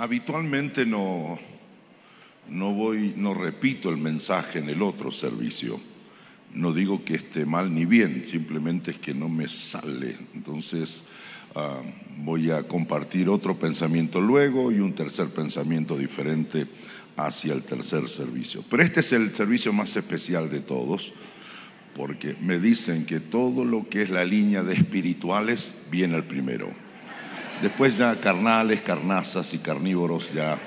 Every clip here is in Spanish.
habitualmente no, no voy, no repito el mensaje en el otro servicio. No digo que esté mal ni bien, simplemente es que no me sale. Entonces ah, voy a compartir otro pensamiento luego y un tercer pensamiento diferente hacia el tercer servicio. Pero este es el servicio más especial de todos, porque me dicen que todo lo que es la línea de espirituales viene el primero. Después ya carnales, carnazas y carnívoros, ya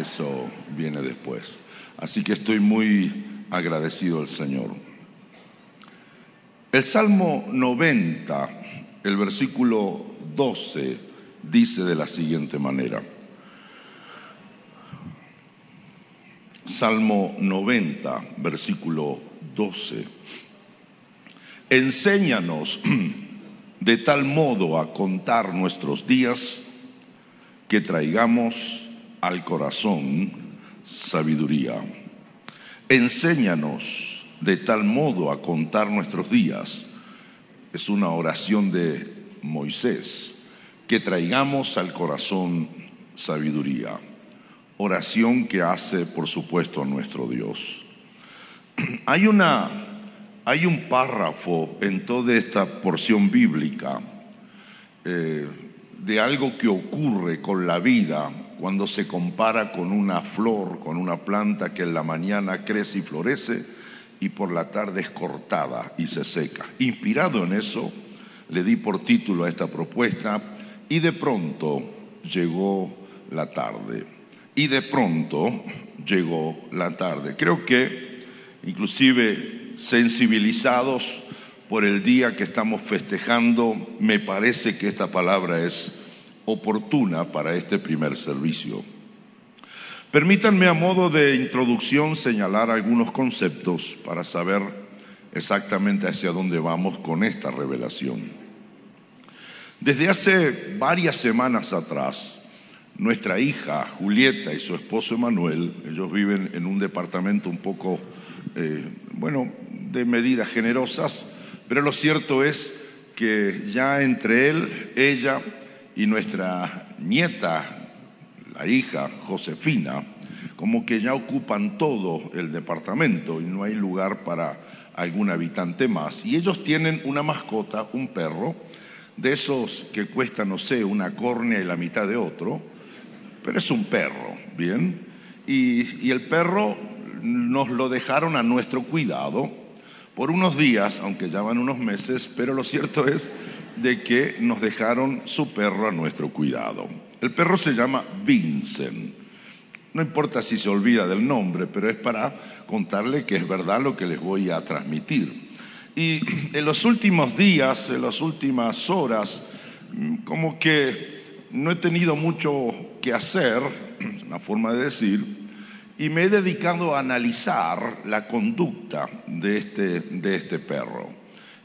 eso viene después. Así que estoy muy agradecido al Señor. El Salmo 90, el versículo 12, dice de la siguiente manera. Salmo 90, versículo 12. Enséñanos de tal modo a contar nuestros días que traigamos al corazón sabiduría. Enséñanos de tal modo a contar nuestros días. Es una oración de Moisés, que traigamos al corazón sabiduría. Oración que hace, por supuesto, nuestro Dios. Hay una hay un párrafo en toda esta porción bíblica eh, de algo que ocurre con la vida cuando se compara con una flor, con una planta que en la mañana crece y florece y por la tarde es cortada y se seca. Inspirado en eso, le di por título a esta propuesta y de pronto llegó la tarde. Y de pronto llegó la tarde. Creo que inclusive sensibilizados por el día que estamos festejando, me parece que esta palabra es oportuna para este primer servicio. Permítanme a modo de introducción señalar algunos conceptos para saber exactamente hacia dónde vamos con esta revelación. Desde hace varias semanas atrás, nuestra hija Julieta y su esposo Emanuel, ellos viven en un departamento un poco, eh, bueno, de medidas generosas, pero lo cierto es que ya entre él, ella y nuestra nieta, la hija Josefina, como que ya ocupan todo el departamento y no hay lugar para algún habitante más. Y ellos tienen una mascota, un perro, de esos que cuesta, no sé, una córnea y la mitad de otro, pero es un perro, ¿bien? Y, y el perro nos lo dejaron a nuestro cuidado por unos días, aunque ya van unos meses, pero lo cierto es de que nos dejaron su perro a nuestro cuidado. El perro se llama Vincent. No importa si se olvida del nombre, pero es para contarle que es verdad lo que les voy a transmitir. Y en los últimos días, en las últimas horas, como que no he tenido mucho que hacer, es una forma de decir, y me he dedicado a analizar la conducta de este, de este perro.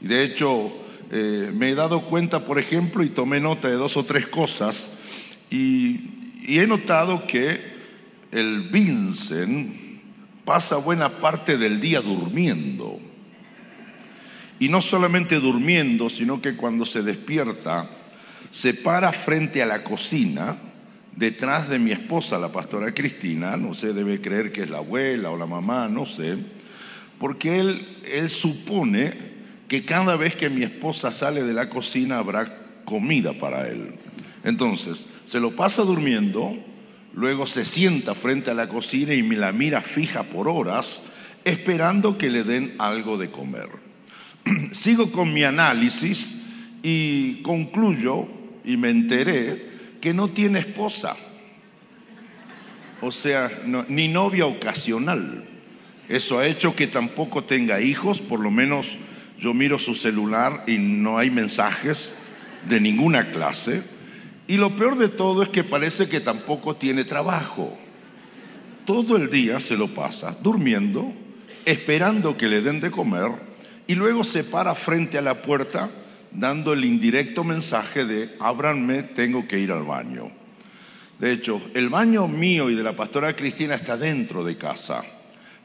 De hecho, eh, me he dado cuenta, por ejemplo, y tomé nota de dos o tres cosas, y he notado que el Vincent pasa buena parte del día durmiendo. Y no solamente durmiendo, sino que cuando se despierta, se para frente a la cocina, detrás de mi esposa, la pastora Cristina, no sé, debe creer que es la abuela o la mamá, no sé, porque él, él supone que cada vez que mi esposa sale de la cocina habrá comida para él. Entonces, se lo pasa durmiendo, luego se sienta frente a la cocina y me la mira fija por horas, esperando que le den algo de comer. Sigo con mi análisis y concluyo y me enteré que no tiene esposa, o sea, ni novia ocasional. Eso ha hecho que tampoco tenga hijos, por lo menos yo miro su celular y no hay mensajes de ninguna clase. Y lo peor de todo es que parece que tampoco tiene trabajo. Todo el día se lo pasa durmiendo, esperando que le den de comer y luego se para frente a la puerta dando el indirecto mensaje de ábranme, tengo que ir al baño. De hecho, el baño mío y de la pastora Cristina está dentro de casa.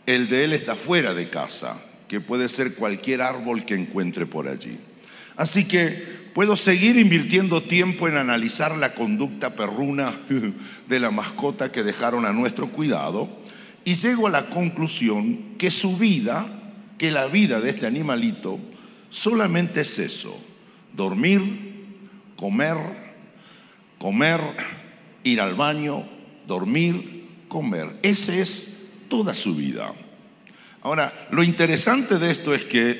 El de él está fuera de casa, que puede ser cualquier árbol que encuentre por allí. Así que puedo seguir invirtiendo tiempo en analizar la conducta perruna de la mascota que dejaron a nuestro cuidado y llego a la conclusión que su vida, que la vida de este animalito, solamente es eso, dormir, comer, comer, ir al baño, dormir, comer. Esa es toda su vida. Ahora, lo interesante de esto es que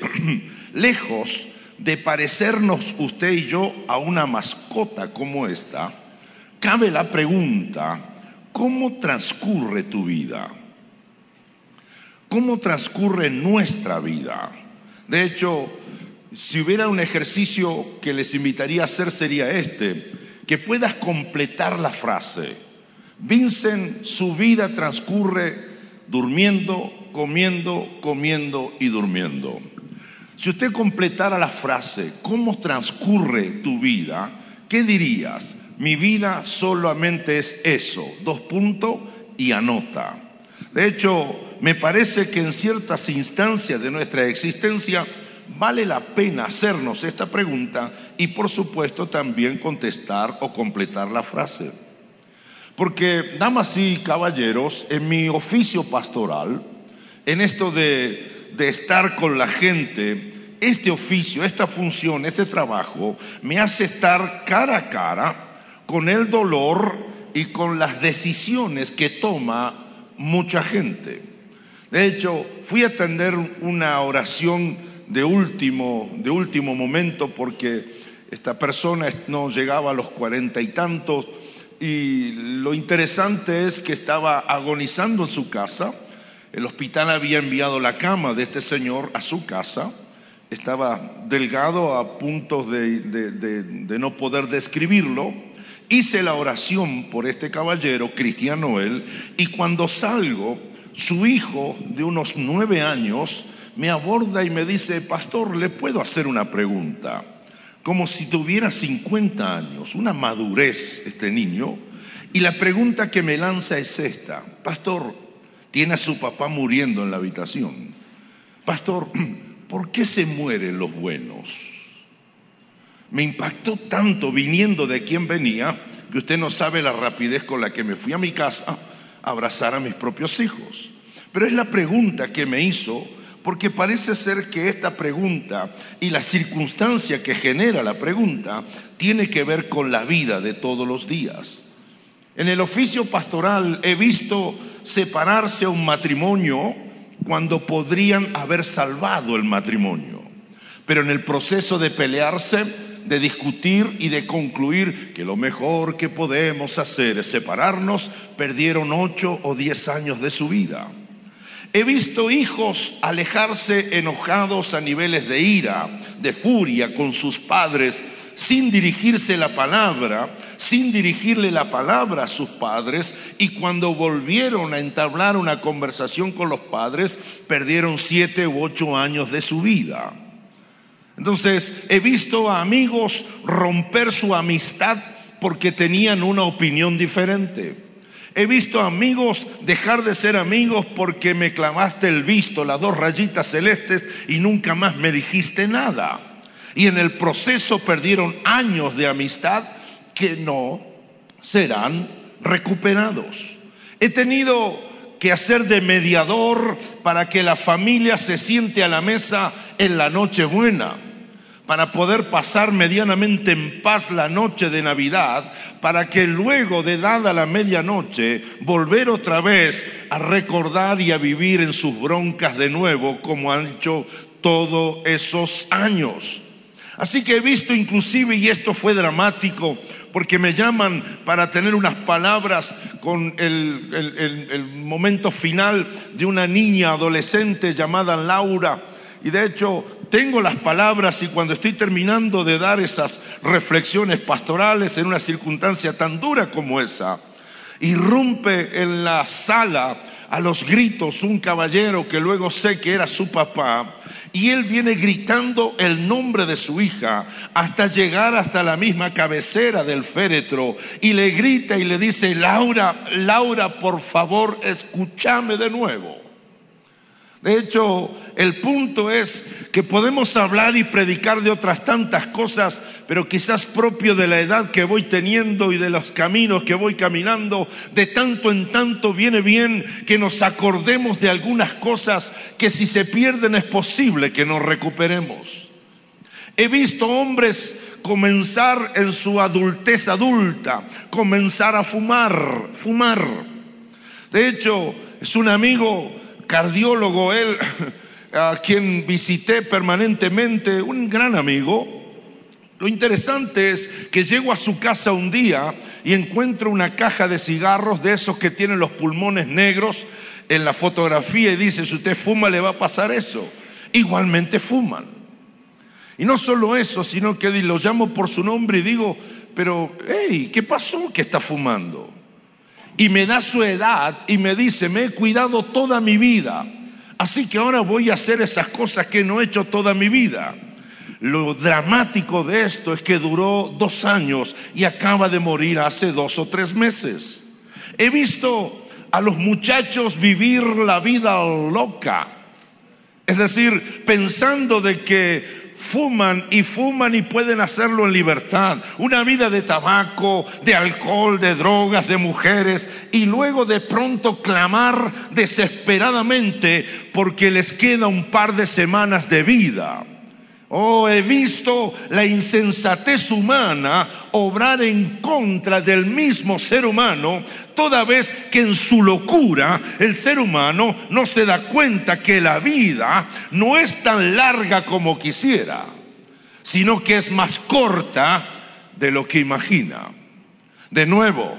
lejos de parecernos usted y yo a una mascota como esta, cabe la pregunta, ¿cómo transcurre tu vida? ¿Cómo transcurre nuestra vida? De hecho, si hubiera un ejercicio que les invitaría a hacer sería este, que puedas completar la frase. Vincent, su vida transcurre durmiendo, comiendo, comiendo y durmiendo. Si usted completara la frase, ¿cómo transcurre tu vida? ¿Qué dirías? Mi vida solamente es eso, dos puntos y anota. De hecho, me parece que en ciertas instancias de nuestra existencia vale la pena hacernos esta pregunta y por supuesto también contestar o completar la frase. Porque, damas y caballeros, en mi oficio pastoral, en esto de, de estar con la gente, este oficio, esta función, este trabajo, me hace estar cara a cara con el dolor y con las decisiones que toma mucha gente. De hecho, fui a atender una oración de último, de último momento porque esta persona no llegaba a los cuarenta y tantos y lo interesante es que estaba agonizando en su casa el hospital había enviado la cama de este señor a su casa. Estaba delgado a punto de, no poder describirlo. Hice la oración por este caballero, Cristian Noel, y cuando salgo, su hijo de unos nueve años me aborda y me dice, pastor, ¿le puedo hacer una pregunta? Como si tuviera 50 años, una madurez este niño. Y la pregunta que me lanza es esta, pastor, tiene a su papá muriendo en la habitación. Pastor, ¿por qué se mueren los buenos? Me impactó tanto viniendo de quien venía que usted no sabe la rapidez con la que me fui a mi casa a abrazar a mis propios hijos. Pero es la pregunta que me hizo porque parece ser que esta pregunta y la circunstancia que genera la pregunta tiene que ver con la vida de todos los días. En el oficio pastoral he visto separarse un matrimonio cuando podrían haber salvado el matrimonio. Pero en el proceso de pelearse, de discutir y de concluir que lo mejor que podemos hacer es separarnos, perdieron ocho o diez años de su vida. He visto hijos alejarse enojados a niveles de ira, de furia con sus padres, sin dirigirse la palabra, sin dirigirle la palabra a sus padres y cuando volvieron a entablar una conversación con los padres, perdieron siete u ocho años de su vida. Entonces, he visto a amigos romper su amistad porque tenían una opinión diferente. He visto amigos dejar de ser amigos porque me clavaste el visto, las dos rayitas celestes y nunca más me dijiste nada. Y en el proceso perdieron años de amistad que no serán recuperados. He tenido que hacer de mediador para que la familia se siente a la mesa en la noche buena, para poder pasar medianamente en paz la noche de Navidad, para que luego de dada la medianoche volver otra vez a recordar y a vivir en sus broncas de nuevo como han hecho todos esos años. Así que he visto inclusive, y esto fue dramático, porque me llaman para tener unas palabras con el, momento final de una niña adolescente llamada Laura. Y de hecho tengo las palabras y cuando estoy terminando de dar esas reflexiones pastorales en una circunstancia tan dura como esa, irrumpe en la sala a los gritos un caballero que luego sé que era su papá y él viene gritando el nombre de su hija hasta llegar hasta la misma cabecera del féretro y le grita y le dice, Laura, Laura, por favor, escúchame de nuevo. De hecho, el punto es que podemos hablar y predicar de otras tantas cosas, pero quizás propio de la edad que voy teniendo y de los caminos que voy caminando, de tanto en tanto viene bien que nos acordemos de algunas cosas que si se pierden es posible que nos recuperemos. He visto hombres comenzar en su adultez adulta, comenzar a fumar, fumar. De hecho, es un amigo cardiólogo, él, a quien visité permanentemente, un gran amigo. Lo interesante es que llego a su casa un día y encuentro una caja de cigarros de esos que tienen los pulmones negros en la fotografía y dice, si usted fuma le va a pasar eso. Igualmente fuman. Y no solo eso, sino que lo llamo por su nombre y digo, pero, hey, ¿qué pasó que está fumando? Y me da su edad y me dice, me he cuidado toda mi vida, así que ahora voy a hacer esas cosas que no he hecho toda mi vida. Lo dramático de esto es que duró dos años y acaba de morir hace dos o tres meses. He visto a los muchachos vivir la vida loca, es decir, pensando de que fuman y fuman y pueden hacerlo en libertad. Una vida de tabaco, de alcohol, de drogas, de mujeres y luego de pronto clamar desesperadamente porque les queda un par de semanas de vida. Oh, he visto la insensatez humana obrar en contra del mismo ser humano, toda vez que en su locura el ser humano no se da cuenta que la vida no es tan larga como quisiera, sino que es más corta de lo que imagina. De nuevo,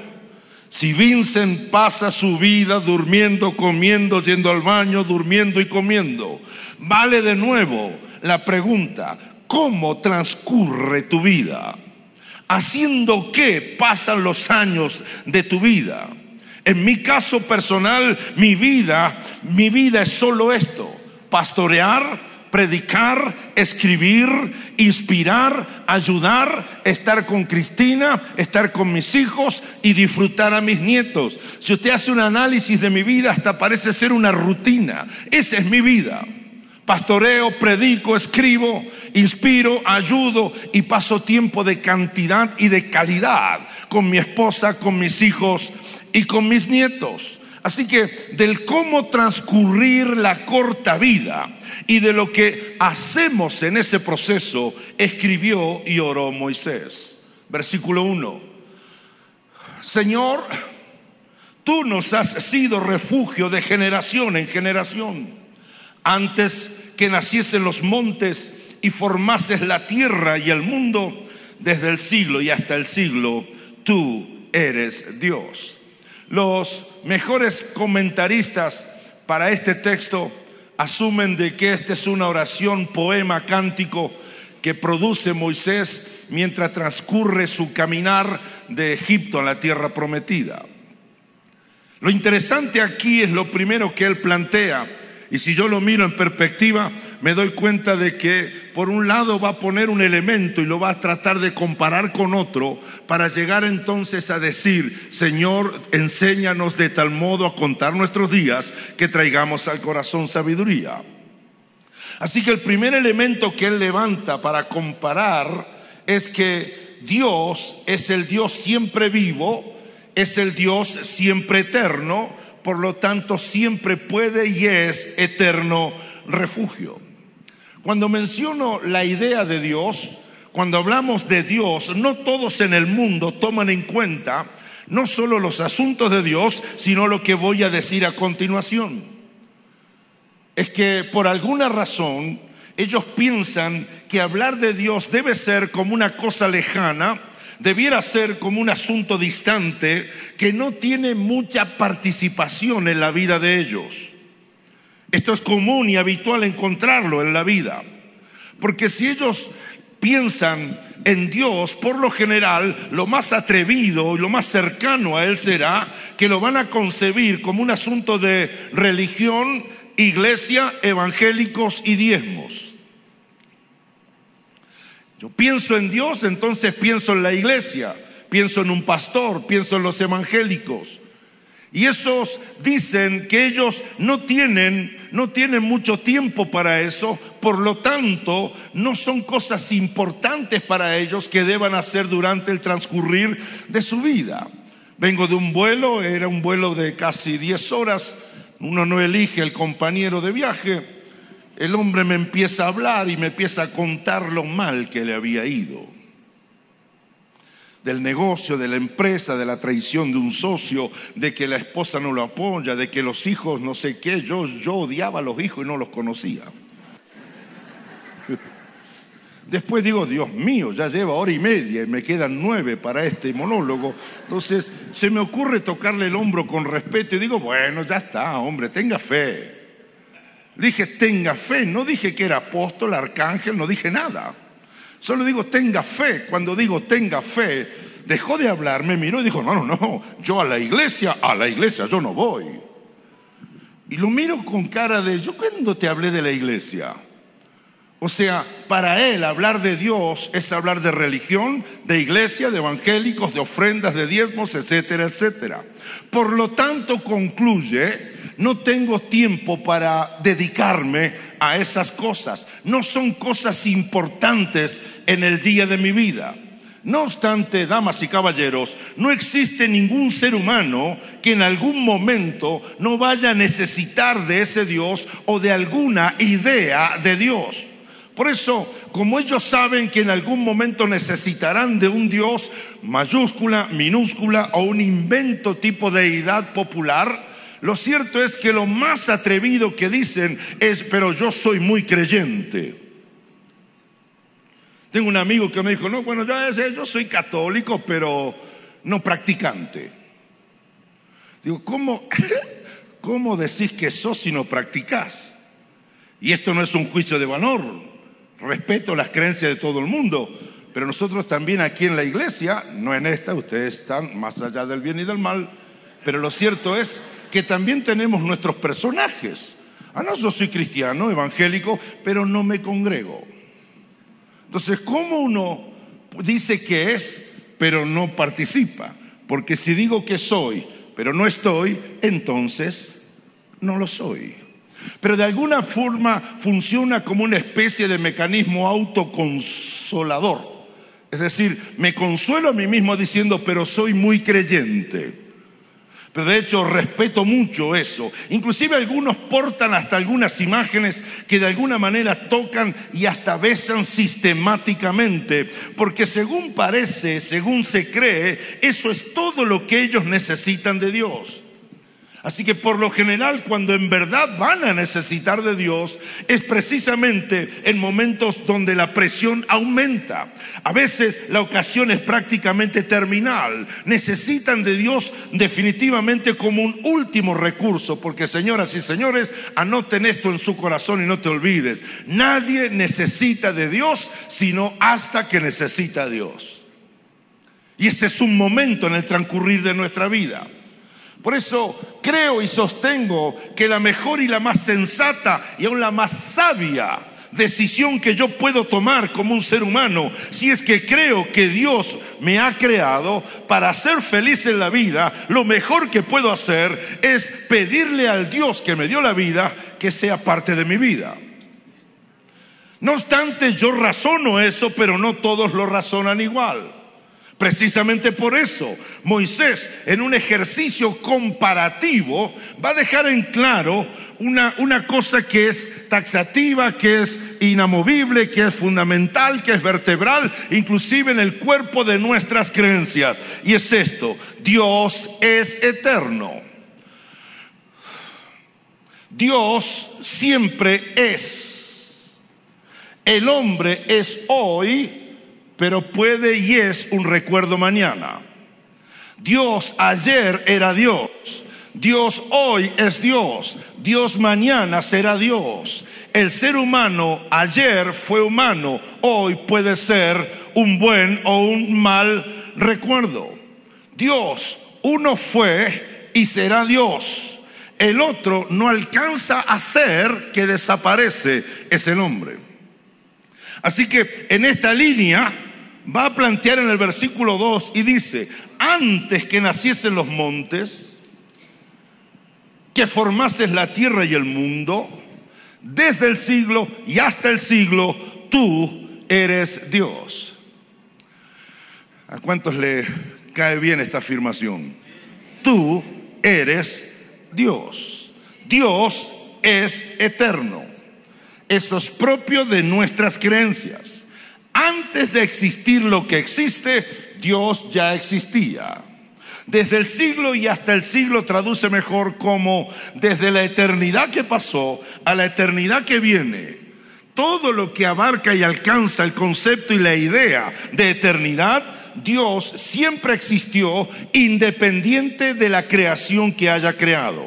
si Vincent pasa su vida durmiendo, comiendo, yendo al baño, durmiendo y comiendo, vale de nuevo la pregunta, ¿cómo transcurre tu vida? ¿Haciendo qué pasan los años de tu vida? En mi caso personal, mi vida, mi vida es solo esto, pastorear, predicar, escribir, inspirar, ayudar, estar con Cristina, estar con mis hijos y disfrutar a mis nietos. Si usted hace un análisis de mi vida, hasta parece ser una rutina. Esa es mi vida. Pastoreo, predico, escribo, inspiro, ayudo y paso tiempo de cantidad y de calidad con mi esposa, con mis hijos y con mis nietos. Así que del cómo transcurrir la corta vida y de lo que hacemos en ese proceso, escribió y oró Moisés. Versículo 1. Señor, tú nos has sido refugio de generación en generación antes que naciesen los montes y formases la tierra y el mundo, desde el siglo y hasta el siglo, tú eres Dios. Los mejores comentaristas para este texto asumen de que esta es una oración, poema, cántico que produce Moisés mientras transcurre su caminar de Egipto a la tierra prometida. Lo interesante aquí es lo primero que él plantea, y si yo lo miro en perspectiva, me doy cuenta de que por un lado va a poner un elemento y lo va a tratar de comparar con otro para llegar entonces a decir, Señor, enséñanos de tal modo a contar nuestros días que traigamos al corazón sabiduría. Así que el primer elemento que él levanta para comparar es que Dios es el Dios siempre vivo, es el Dios siempre eterno, por lo tanto siempre puede y es eterno refugio. Cuando menciono la idea de Dios, cuando hablamos de Dios, no todos en el mundo toman en cuenta no solo los asuntos de Dios, sino lo que voy a decir a continuación. Es que por alguna razón ellos piensan que hablar de Dios debe ser como una cosa lejana, debiera ser como un asunto distante que no tiene mucha participación en la vida de ellos. Esto es común y habitual encontrarlo en la vida, porque si ellos piensan en Dios, por lo general, lo más atrevido y lo más cercano a Él será que lo van a concebir como un asunto de religión, iglesia, evangélicos y diezmos. Yo pienso en Dios, entonces pienso en la iglesia, pienso en un pastor, pienso en los evangélicos. Y esos dicen que ellos no tienen, no tienen mucho tiempo para eso, por lo tanto, no son cosas importantes para ellos que deban hacer durante el transcurrir de su vida. Vengo de un vuelo, era un vuelo de casi 10 horas, uno no elige el compañero de viaje, el hombre me empieza a hablar y me empieza a contar lo mal que le había ido del negocio, de la empresa, de la traición de un socio, de que la esposa no lo apoya, de que los hijos no sé qué. Yo, yo odiaba a los hijos y no los conocía. Después digo, Dios mío, ya lleva hora y media y me quedan nueve para este monólogo. Entonces se me ocurre tocarle el hombro con respeto y digo, bueno, ya está, hombre, tenga fe. Dije, tenga fe, no dije que era apóstol, arcángel, no dije nada. Solo digo, tenga fe. Cuando digo, tenga fe, dejó de hablar, me miró y dijo, no, no, no, yo a la iglesia, a la iglesia yo no voy. Y lo miro con cara de, yo cuando te hablé de la iglesia. O sea, para él hablar de Dios es hablar de religión, de iglesia, de evangélicos, de ofrendas, de diezmos, etcétera, etcétera. Por lo tanto, concluye, no tengo tiempo para dedicarme a esas cosas. No son cosas importantes en el día de mi vida. No obstante, damas y caballeros, no existe ningún ser humano que en algún momento no vaya a necesitar de ese Dios o de alguna idea de Dios. Por eso, como ellos saben que en algún momento necesitarán de un Dios mayúscula, minúscula o un invento tipo de deidad popular, lo cierto es que lo más atrevido que dicen es, pero yo soy muy creyente. Tengo un amigo que me dijo, no, bueno, yo, yo soy católico, pero no practicante. Digo, ¿cómo, ¿cómo decís que sos si no practicás? Y esto no es un juicio de valor. Respeto las creencias de todo el mundo, pero nosotros también aquí en la iglesia, no en esta, ustedes están más allá del bien y del mal, pero lo cierto es que también tenemos nuestros personajes. Ah, no, yo soy cristiano, evangélico, pero no me congrego. Entonces, ¿cómo uno dice que es, pero no participa? Porque si digo que soy, pero no estoy, entonces no lo soy. Pero de alguna forma funciona como una especie de mecanismo autoconsolador. Es decir, me consuelo a mí mismo diciendo, pero soy muy creyente. Pero de hecho respeto mucho eso. Inclusive algunos portan hasta algunas imágenes que de alguna manera tocan y hasta besan sistemáticamente, porque según parece, según se cree, eso es todo lo que ellos necesitan de Dios. Así que por lo general cuando en verdad van a necesitar de Dios es precisamente en momentos donde la presión aumenta. A veces la ocasión es prácticamente terminal. Necesitan de Dios definitivamente como un último recurso, porque señoras y señores, anoten esto en su corazón y no te olvides. Nadie necesita de Dios sino hasta que necesita a Dios. Y ese es un momento en el transcurrir de nuestra vida. Por eso creo y sostengo que la mejor y la más sensata y aún la más sabia decisión que yo puedo tomar como un ser humano, si es que creo que Dios me ha creado para ser feliz en la vida, lo mejor que puedo hacer es pedirle al Dios que me dio la vida que sea parte de mi vida. No obstante, yo razono eso, pero no todos lo razonan igual. Precisamente por eso, Moisés, en un ejercicio comparativo, va a dejar en claro una, una, cosa que es taxativa, que es inamovible, que es fundamental, que es vertebral, inclusive en el cuerpo de nuestras creencias. Y es esto, Dios es eterno. Dios siempre es. El hombre es hoy pero puede y es un recuerdo mañana. Dios ayer era Dios. Dios hoy es Dios. Dios mañana será Dios. El ser humano ayer fue humano. Hoy puede ser un buen o un mal recuerdo. Dios, uno fue y será Dios. El otro no alcanza a ser que desaparece ese nombre. Así que en esta línea va a plantear en el versículo 2 y dice, antes que naciesen los montes, que formases la tierra y el mundo, desde el siglo y hasta el siglo, tú eres Dios. ¿A cuántos le cae bien esta afirmación? Tú eres Dios. Dios es eterno. Eso es propio de nuestras creencias. Antes de existir lo que existe, Dios ya existía. Desde el siglo y hasta el siglo traduce mejor como desde la eternidad que pasó a la eternidad que viene. Todo lo que abarca y alcanza el concepto y la idea de eternidad, Dios siempre existió independiente de la creación que haya creado.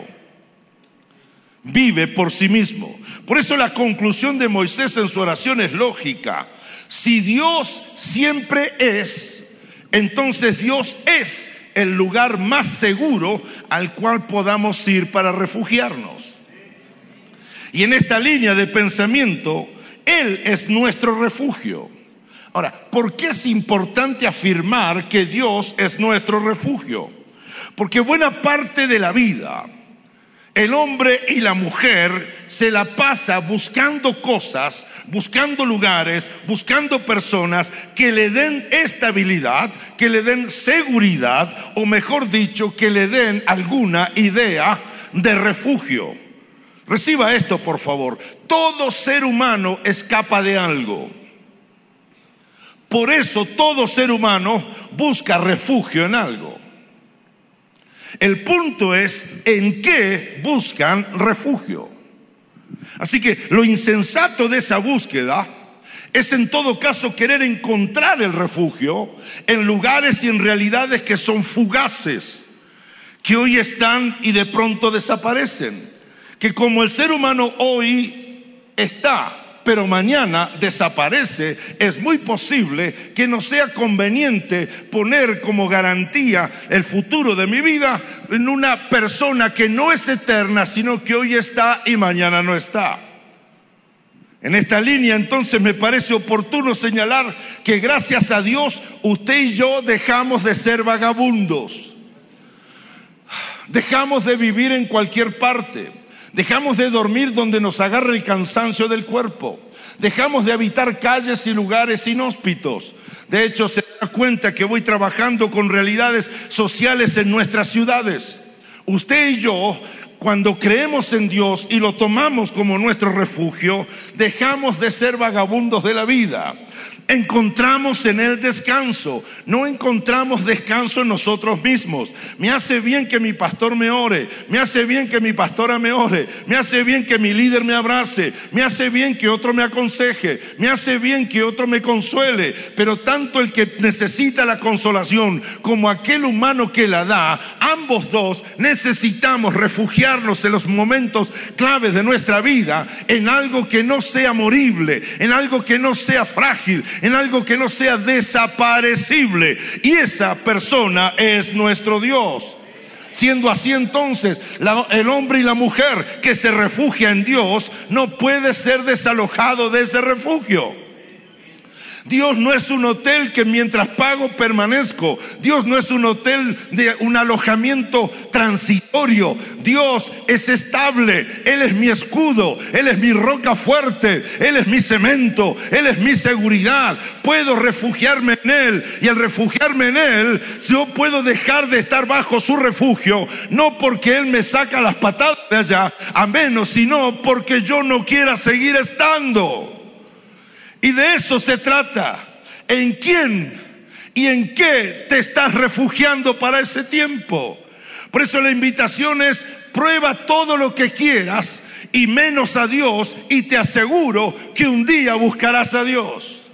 Vive por sí mismo. Por eso la conclusión de Moisés en su oración es lógica. Si Dios siempre es, entonces Dios es el lugar más seguro al cual podamos ir para refugiarnos. Y en esta línea de pensamiento, Él es nuestro refugio. Ahora, ¿por qué es importante afirmar que Dios es nuestro refugio? Porque buena parte de la vida, el hombre y la mujer se la pasa buscando cosas, buscando lugares, buscando personas que le den estabilidad, que le den seguridad, o mejor dicho, que le den alguna idea de refugio. Reciba esto, por favor. Todo ser humano escapa de algo. Por eso todo ser humano busca refugio en algo. El punto es en qué buscan refugio. Así que lo insensato de esa búsqueda es en todo caso querer encontrar el refugio en lugares y en realidades que son fugaces, que hoy están y de pronto desaparecen, que como el ser humano hoy está pero mañana desaparece, es muy posible que no sea conveniente poner como garantía el futuro de mi vida en una persona que no es eterna, sino que hoy está y mañana no está. En esta línea entonces me parece oportuno señalar que gracias a Dios usted y yo dejamos de ser vagabundos. Dejamos de vivir en cualquier parte. Dejamos de dormir donde nos agarra el cansancio del cuerpo. Dejamos de habitar calles y lugares inhóspitos. De hecho, se da cuenta que voy trabajando con realidades sociales en nuestras ciudades. Usted y yo cuando creemos en Dios y lo tomamos como nuestro refugio, dejamos de ser vagabundos de la vida encontramos en Él descanso. No encontramos descanso en nosotros mismos. Me hace bien que mi pastor me ore. Me hace bien que mi pastora me ore. Me hace bien que mi líder me abrace. Me hace bien que otro me aconseje. Me hace bien que otro me consuele. Pero tanto el que necesita la consolación como aquel humano que la da, ambos dos necesitamos refugiarnos en los momentos claves de nuestra vida en algo que no sea morible, en algo que no sea frágil, en algo que no sea desaparecible. Y esa persona es nuestro Dios. Siendo así entonces, el hombre y la mujer que se refugia en Dios no puede ser desalojado de ese refugio. Dios no es un hotel que mientras pago permanezco. Dios no es un hotel de un alojamiento transitorio. Dios es estable. Él es mi escudo. Él es mi roca fuerte. Él es mi cemento. Él es mi seguridad. Puedo refugiarme en Él. Y al refugiarme en Él, yo puedo dejar de estar bajo su refugio. No porque Él me saca las patadas de allá. A menos, sino porque yo no quiera seguir estando. Y de eso se trata. ¿En quién y en qué te estás refugiando para ese tiempo? Por eso la invitación es, prueba todo lo que quieras y menos a Dios y te aseguro que un día buscarás a Dios.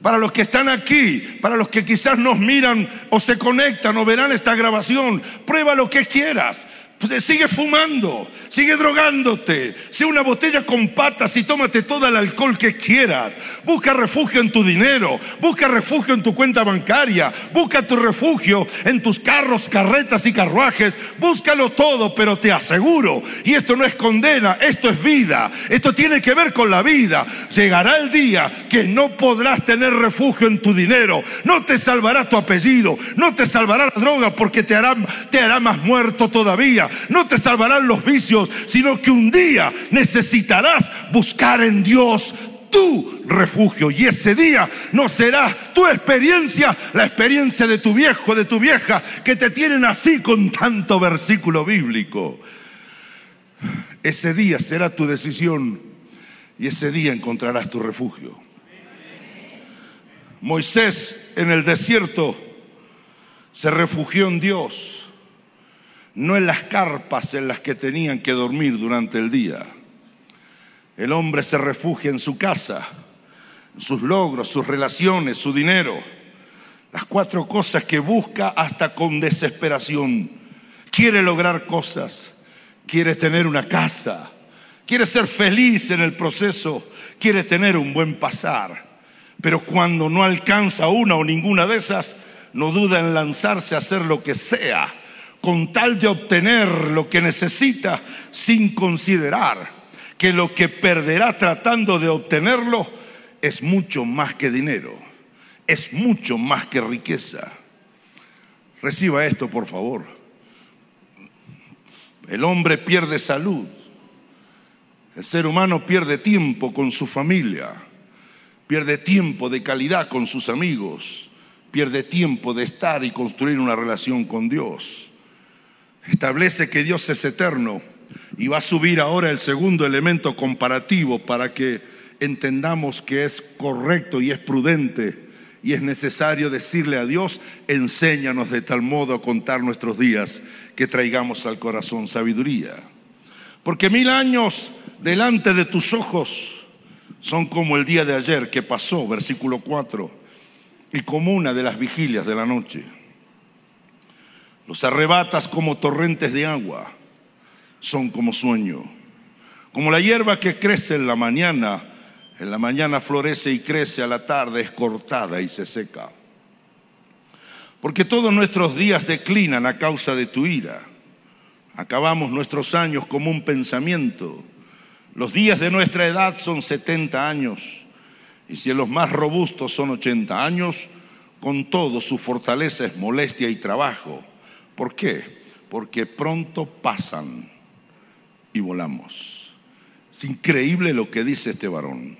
Para los que están aquí, para los que quizás nos miran o se conectan o verán esta grabación, prueba lo que quieras. Pues, sigue fumando, sigue drogándote, sea una botella con patas y tómate todo el alcohol que quieras. Busca refugio en tu dinero, busca refugio en tu cuenta bancaria, busca tu refugio en tus carros, carretas y carruajes. Búscalo todo, pero te aseguro, y esto no es condena, esto es vida, esto tiene que ver con la vida. Llegará el día que no podrás tener refugio en tu dinero, no te salvará tu apellido, no te salvará la droga porque te hará, te hará más muerto todavía no te salvarán los vicios, sino que un día necesitarás buscar en Dios tu refugio. Y ese día no será tu experiencia, la experiencia de tu viejo, de tu vieja, que te tienen así con tanto versículo bíblico. Ese día será tu decisión y ese día encontrarás tu refugio. Moisés en el desierto se refugió en Dios, no en las carpas en las que tenían que dormir durante el día. El hombre se refugia en su casa, en sus logros, sus relaciones, su dinero, las cuatro cosas que busca hasta con desesperación. Quiere lograr cosas, quiere tener una casa, quiere ser feliz en el proceso, quiere tener un buen pasar. Pero cuando no alcanza una o ninguna de esas, no duda en lanzarse a hacer lo que sea, con tal de obtener lo que necesita sin considerar que lo que perderá tratando de obtenerlo es mucho más que dinero, es mucho más que riqueza. Reciba esto, por favor. El hombre pierde salud, el ser humano pierde tiempo con su familia, pierde tiempo de calidad con sus amigos, pierde tiempo de estar y construir una relación con Dios. Establece que Dios es eterno y va a subir ahora el segundo elemento comparativo para que entendamos que es correcto y es prudente y es necesario decirle a Dios, enséñanos de tal modo a contar nuestros días que traigamos al corazón sabiduría. Porque mil años delante de tus ojos son como el día de ayer que pasó, versículo 4, y como una de las vigilias de la noche. Los arrebatas como torrentes de agua son como sueño. Como la hierba que crece en la mañana, en la mañana florece y crece, a la tarde es cortada y se seca. Porque todos nuestros días declinan a causa de tu ira. Acabamos nuestros años como un pensamiento. Los días de nuestra edad son 70 años. Y si en los más robustos son 80 años, con todo su fortaleza es molestia y trabajo. ¿Por qué? Porque pronto pasan y volamos. Es increíble lo que dice este varón.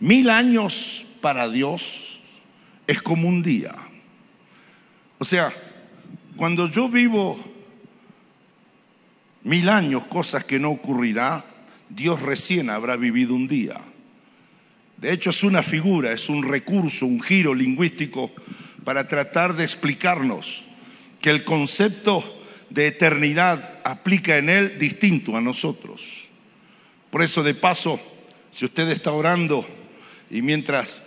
Mil años para Dios es como un día. O sea, cuando yo vivo mil años, cosas que no ocurrirá, Dios recién habrá vivido un día. De hecho, es una figura, es un recurso, un giro lingüístico para tratar de explicarnos que el concepto de eternidad aplica en él distinto a nosotros. Por eso, de paso, si usted está orando y mientras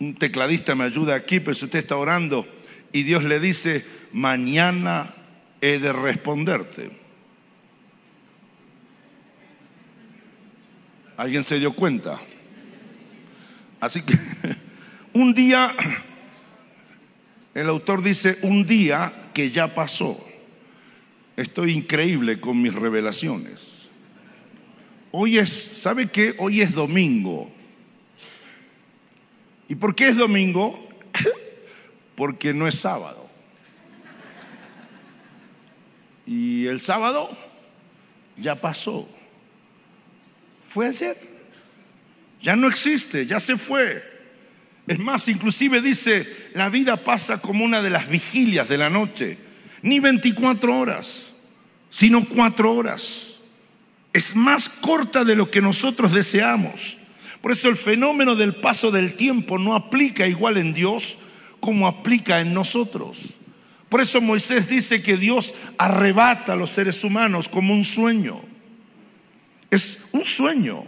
un tecladista me ayuda aquí, pero si usted está orando y Dios le dice, mañana he de responderte. ¿Alguien se dio cuenta? Así que un día, el autor dice, un día que ya pasó. Estoy increíble con mis revelaciones. Hoy es, ¿sabe qué? Hoy es domingo. ¿Y por qué es domingo? Porque no es sábado. Y el sábado ya pasó. Fue ayer. Ya no existe, ya se fue. Es más, inclusive dice, la vida pasa como una de las vigilias de la noche ni 24 horas, sino cuatro horas. Es más corta de lo que nosotros deseamos. Por eso el fenómeno del paso del tiempo no aplica igual en Dios como aplica en nosotros. Por eso Moisés dice que Dios arrebata a los seres humanos como un sueño. Es un sueño.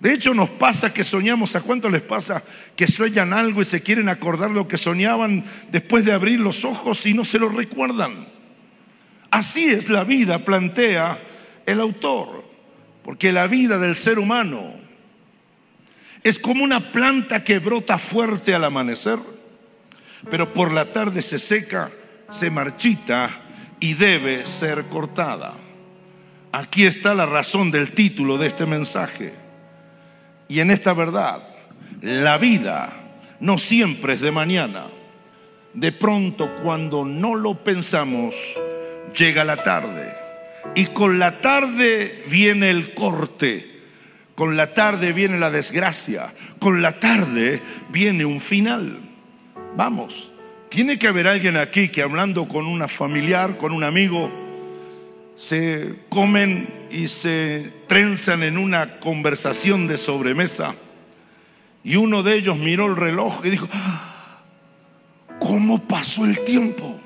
De hecho, nos pasa que soñamos, ¿a cuánto les pasa que sueñan algo y se quieren acordar lo que soñaban después de abrir los ojos y no se lo recuerdan? Así es la vida, plantea el autor, porque la vida del ser humano es como una planta que brota fuerte al amanecer, pero por la tarde se seca, se marchita y debe ser cortada. Aquí está la razón del título de este mensaje y en esta verdad, la vida no siempre es de mañana. De pronto, cuando no lo pensamos, llega la tarde. Y con la tarde viene el corte. Con la tarde viene la desgracia. Con la tarde viene un final. Vamos. Tiene que haber alguien aquí que hablando con una familiar, con un amigo, se comen y se trenzan en una conversación de sobremesa. Y uno de ellos miró el reloj y dijo, ah, ¿cómo pasó el tiempo?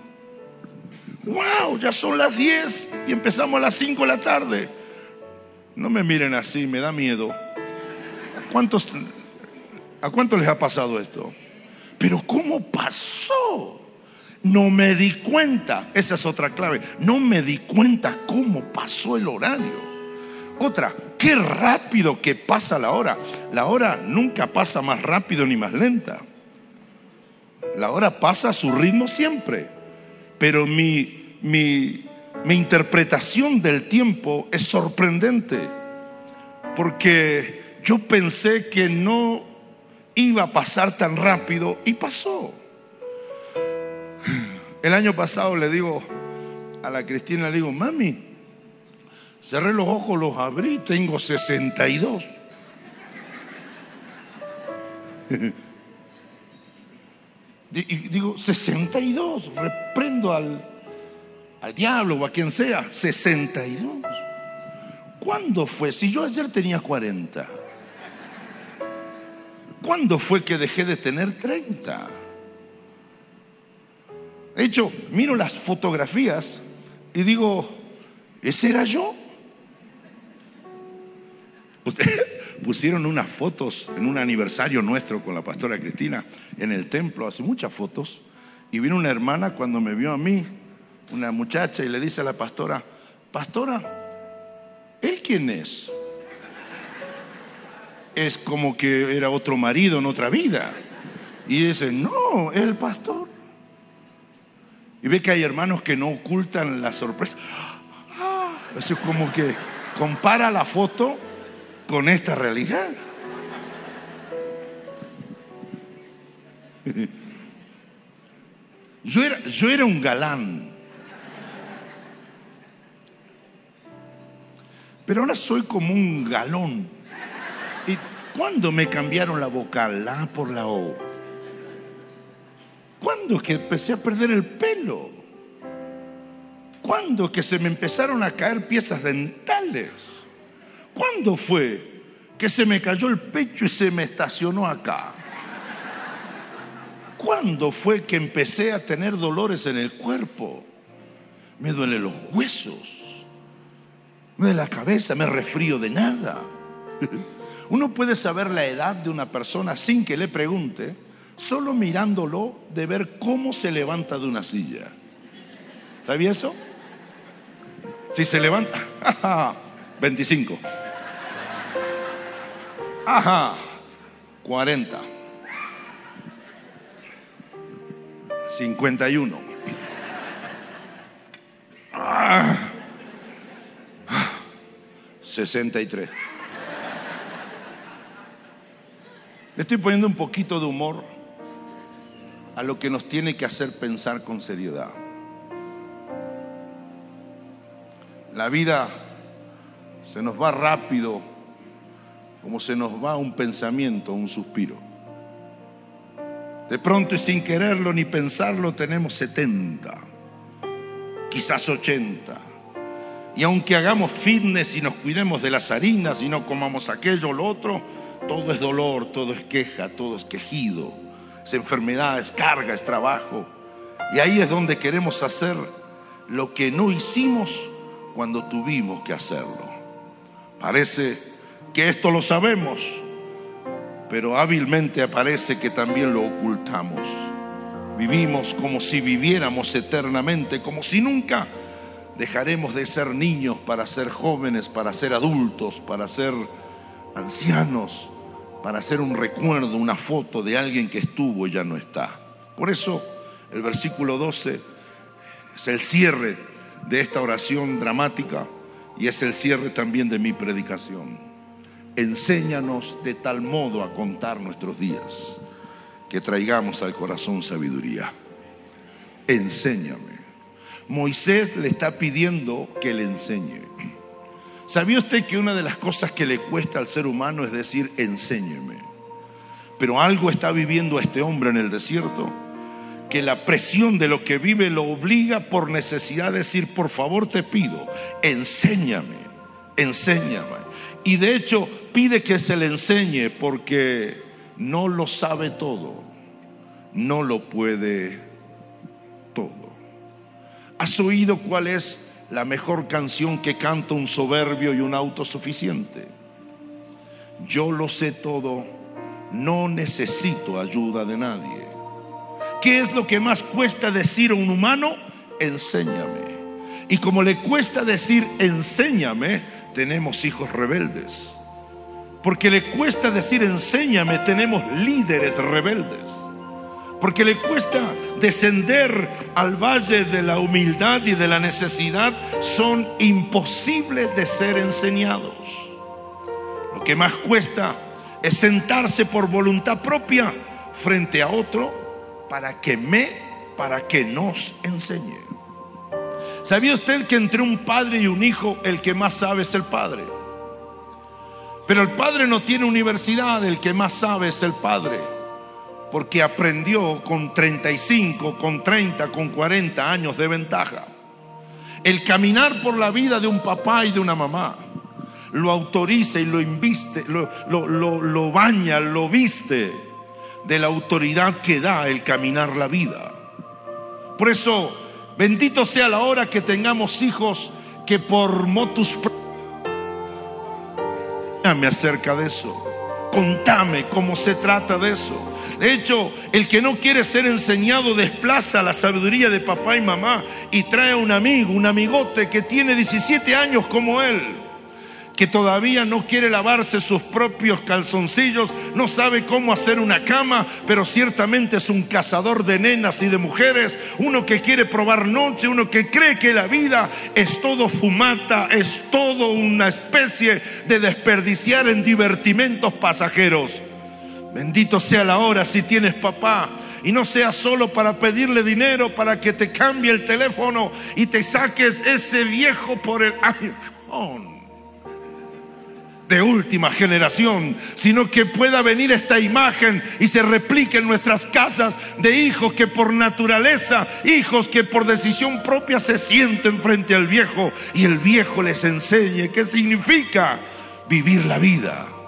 ¡Wow! Ya son las 10 y empezamos a las 5 de la tarde. No me miren así, me da miedo. ¿Cuántos, ¿A cuánto les ha pasado esto? Pero ¿cómo pasó? No me di cuenta, esa es otra clave, no me di cuenta cómo pasó el horario. Otra, qué rápido que pasa la hora. La hora nunca pasa más rápido ni más lenta. La hora pasa a su ritmo siempre. Pero mi, mi, mi interpretación del tiempo es sorprendente. Porque yo pensé que no iba a pasar tan rápido y pasó. El año pasado le digo a la Cristina, le digo, mami, cerré los ojos, los abrí, tengo 62. y digo, 62, reprendo al, al diablo o a quien sea, 62. ¿Cuándo fue? Si yo ayer tenía 40. ¿Cuándo fue que dejé de tener 30? De hecho, miro las fotografías y digo, ¿ese era yo? pusieron unas fotos en un aniversario nuestro con la pastora Cristina en el templo, hace muchas fotos, y vino una hermana cuando me vio a mí, una muchacha, y le dice a la pastora, pastora, ¿él quién es? Es como que era otro marido en otra vida. Y dice, no, el pastor. Y ve que hay hermanos que no ocultan la sorpresa. Ah, eso es como que compara la foto con esta realidad. Yo era, yo era un galán. Pero ahora soy como un galón. ¿Y cuándo me cambiaron la vocal? La por la O. ¿Cuándo es que empecé a perder el pelo? ¿Cuándo es que se me empezaron a caer piezas dentales? ¿Cuándo fue que se me cayó el pecho y se me estacionó acá? ¿Cuándo fue que empecé a tener dolores en el cuerpo? Me duelen los huesos, me duele la cabeza, me resfrío de nada. Uno puede saber la edad de una persona sin que le pregunte solo mirándolo de ver cómo se levanta de una silla. ¿Sabía eso? Si se levanta, 25. Ajá, 40. 51. Ah, 63. Le estoy poniendo un poquito de humor a lo que nos tiene que hacer pensar con seriedad. La vida se nos va rápido como se nos va un pensamiento, un suspiro. De pronto y sin quererlo ni pensarlo tenemos 70, quizás 80. Y aunque hagamos fitness y nos cuidemos de las harinas y no comamos aquello o lo otro, todo es dolor, todo es queja, todo es quejido es enfermedad, es carga, es trabajo. Y ahí es donde queremos hacer lo que no hicimos cuando tuvimos que hacerlo. Parece que esto lo sabemos, pero hábilmente parece que también lo ocultamos. Vivimos como si viviéramos eternamente, como si nunca dejaremos de ser niños para ser jóvenes, para ser adultos, para ser ancianos para hacer un recuerdo, una foto de alguien que estuvo y ya no está. Por eso el versículo 12 es el cierre de esta oración dramática y es el cierre también de mi predicación. Enséñanos de tal modo a contar nuestros días que traigamos al corazón sabiduría. Enséñame. Moisés le está pidiendo que le enseñe. ¿Sabía usted que una de las cosas que le cuesta al ser humano es decir, enséñeme? Pero algo está viviendo este hombre en el desierto que la presión de lo que vive lo obliga por necesidad de decir, por favor te pido, enséñame, enséñame. Y de hecho pide que se le enseñe porque no lo sabe todo, no lo puede todo. ¿Has oído cuál es la mejor canción que canta un soberbio y un autosuficiente? Yo lo sé todo, no necesito ayuda de nadie. ¿Qué es lo que más cuesta decir a un humano? Enséñame. Y como le cuesta decir enséñame, tenemos hijos rebeldes. Porque le cuesta decir enséñame, tenemos líderes rebeldes. Porque le cuesta descender al valle de la humildad y de la necesidad, son imposibles de ser enseñados. Lo que más cuesta es sentarse por voluntad propia frente a otro para que me, para que nos enseñe. ¿Sabía usted que entre un padre y un hijo el que más sabe es el padre? Pero el padre no tiene universidad, el que más sabe es el padre, porque aprendió con 35, con 30, con 40 años de ventaja. El caminar por la vida de un papá y de una mamá lo autoriza y lo inviste, lo, baña, lo viste de la autoridad que da el caminar la vida. Por eso, bendito sea la hora que tengamos hijos que por motus me acerca de eso. Contame cómo se trata de eso. De hecho, el que no quiere ser enseñado desplaza la sabiduría de papá y mamá y trae a un amigo, un amigote que tiene 17 años como él que todavía no quiere lavarse sus propios calzoncillos, no sabe cómo hacer una cama, pero ciertamente es un cazador de nenas y de mujeres, uno que quiere probar noche, uno que cree que la vida es todo fumata, es todo una especie de desperdiciar en divertimentos pasajeros. Bendito sea la hora si tienes papá y no sea solo para pedirle dinero para que te cambie el teléfono y te saques ese viejo por el iPhone de última generación, sino que pueda venir esta imagen y se replique en nuestras casas de hijos que por naturaleza, hijos que por decisión propia se sienten frente al viejo y el viejo les enseñe qué significa vivir la vida.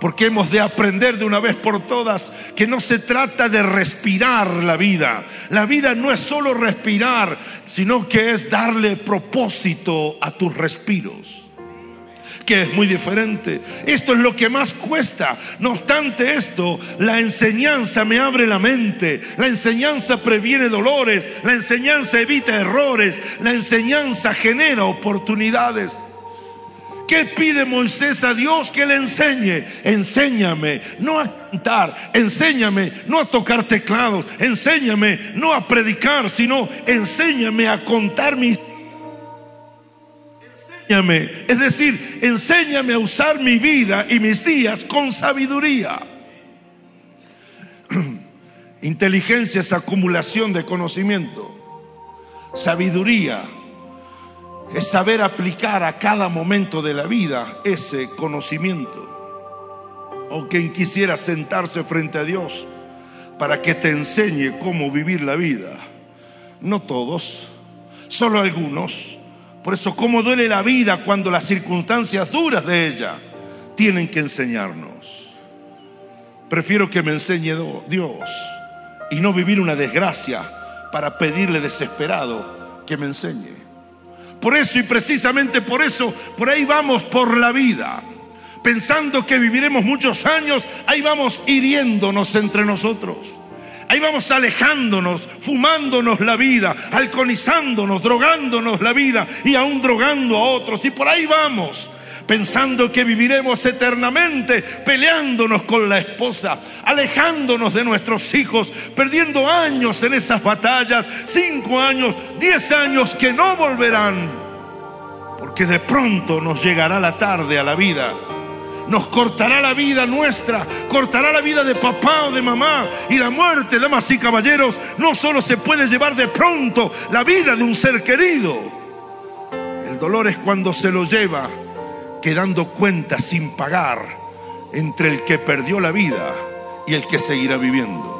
Porque hemos de aprender de una vez por todas que no se trata de respirar la vida. La vida no es solo respirar, sino que es darle propósito a tus respiros que es muy diferente. Esto es lo que más cuesta. No obstante esto, la enseñanza me abre la mente, la enseñanza previene dolores, la enseñanza evita errores, la enseñanza genera oportunidades. ¿Qué pide Moisés a Dios que le enseñe? Enséñame no a cantar, enséñame no a tocar teclados, enséñame no a predicar, sino enséñame a contar mis es decir, enséñame a usar mi vida y mis días con sabiduría. Inteligencia es acumulación de conocimiento. Sabiduría es saber aplicar a cada momento de la vida ese conocimiento. O quien quisiera sentarse frente a Dios para que te enseñe cómo vivir la vida. No todos, solo algunos por eso, cómo duele la vida cuando las circunstancias duras de ella tienen que enseñarnos. Prefiero que me enseñe Dios y no vivir una desgracia para pedirle desesperado que me enseñe. Por eso y precisamente por eso, por ahí vamos por la vida, pensando que viviremos muchos años, ahí vamos hiriéndonos entre nosotros. Ahí vamos alejándonos, fumándonos la vida, alcoholizándonos, drogándonos la vida y aún drogando a otros. Y por ahí vamos pensando que viviremos eternamente, peleándonos con la esposa, alejándonos de nuestros hijos, perdiendo años en esas batallas, cinco años, diez años que no volverán, porque de pronto nos llegará la tarde a la vida nos cortará la vida nuestra, cortará la vida de papá o de mamá. Y la muerte, damas y caballeros, no solo se puede llevar de pronto la vida de un ser querido. El dolor es cuando se lo lleva quedando cuenta sin pagar entre el que perdió la vida y el que seguirá viviendo.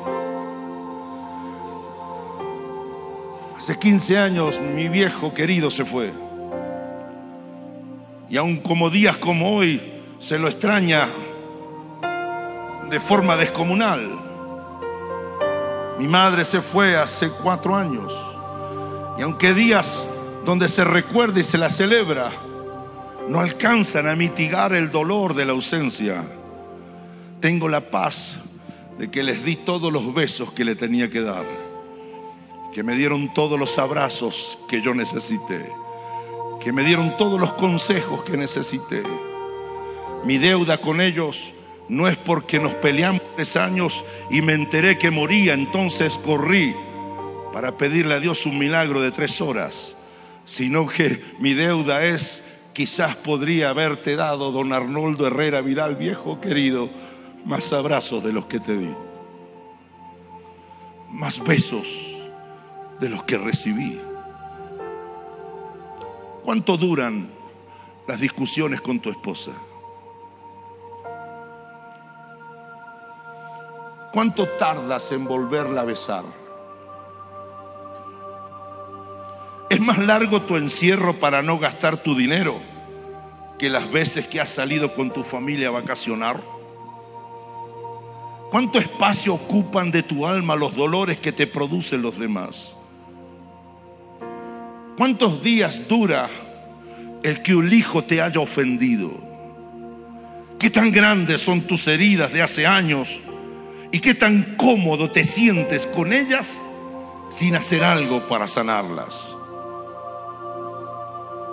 Hace 15 años mi viejo querido se fue. Y aun como días como hoy se lo extraña de forma descomunal. Mi madre se fue hace cuatro años. Y aunque días donde se recuerda y se la celebra, no alcanzan a mitigar el dolor de la ausencia, tengo la paz de que les di todos los besos que le tenía que dar que me dieron todos los abrazos que yo necesité, que me dieron todos los consejos que necesité. Mi deuda con ellos no es porque nos peleamos tres años y me enteré que moría, entonces corrí para pedirle a Dios un milagro de tres horas, sino que mi deuda es, quizás podría haberte dado, don Arnoldo Herrera Vidal, viejo querido, más abrazos de los que te di, más besos de los que recibí. ¿Cuánto duran las discusiones con tu esposa? ¿Cuánto tardas en volverla a besar? ¿Es más largo tu encierro para no gastar tu dinero que las veces que has salido con tu familia a vacacionar? ¿Cuánto espacio ocupan de tu alma los dolores que te producen los demás? ¿Cuántos días dura el que un hijo te haya ofendido? ¿Qué tan grandes son tus heridas de hace años? ¿Y qué tan cómodo te sientes con ellas sin hacer algo para sanarlas?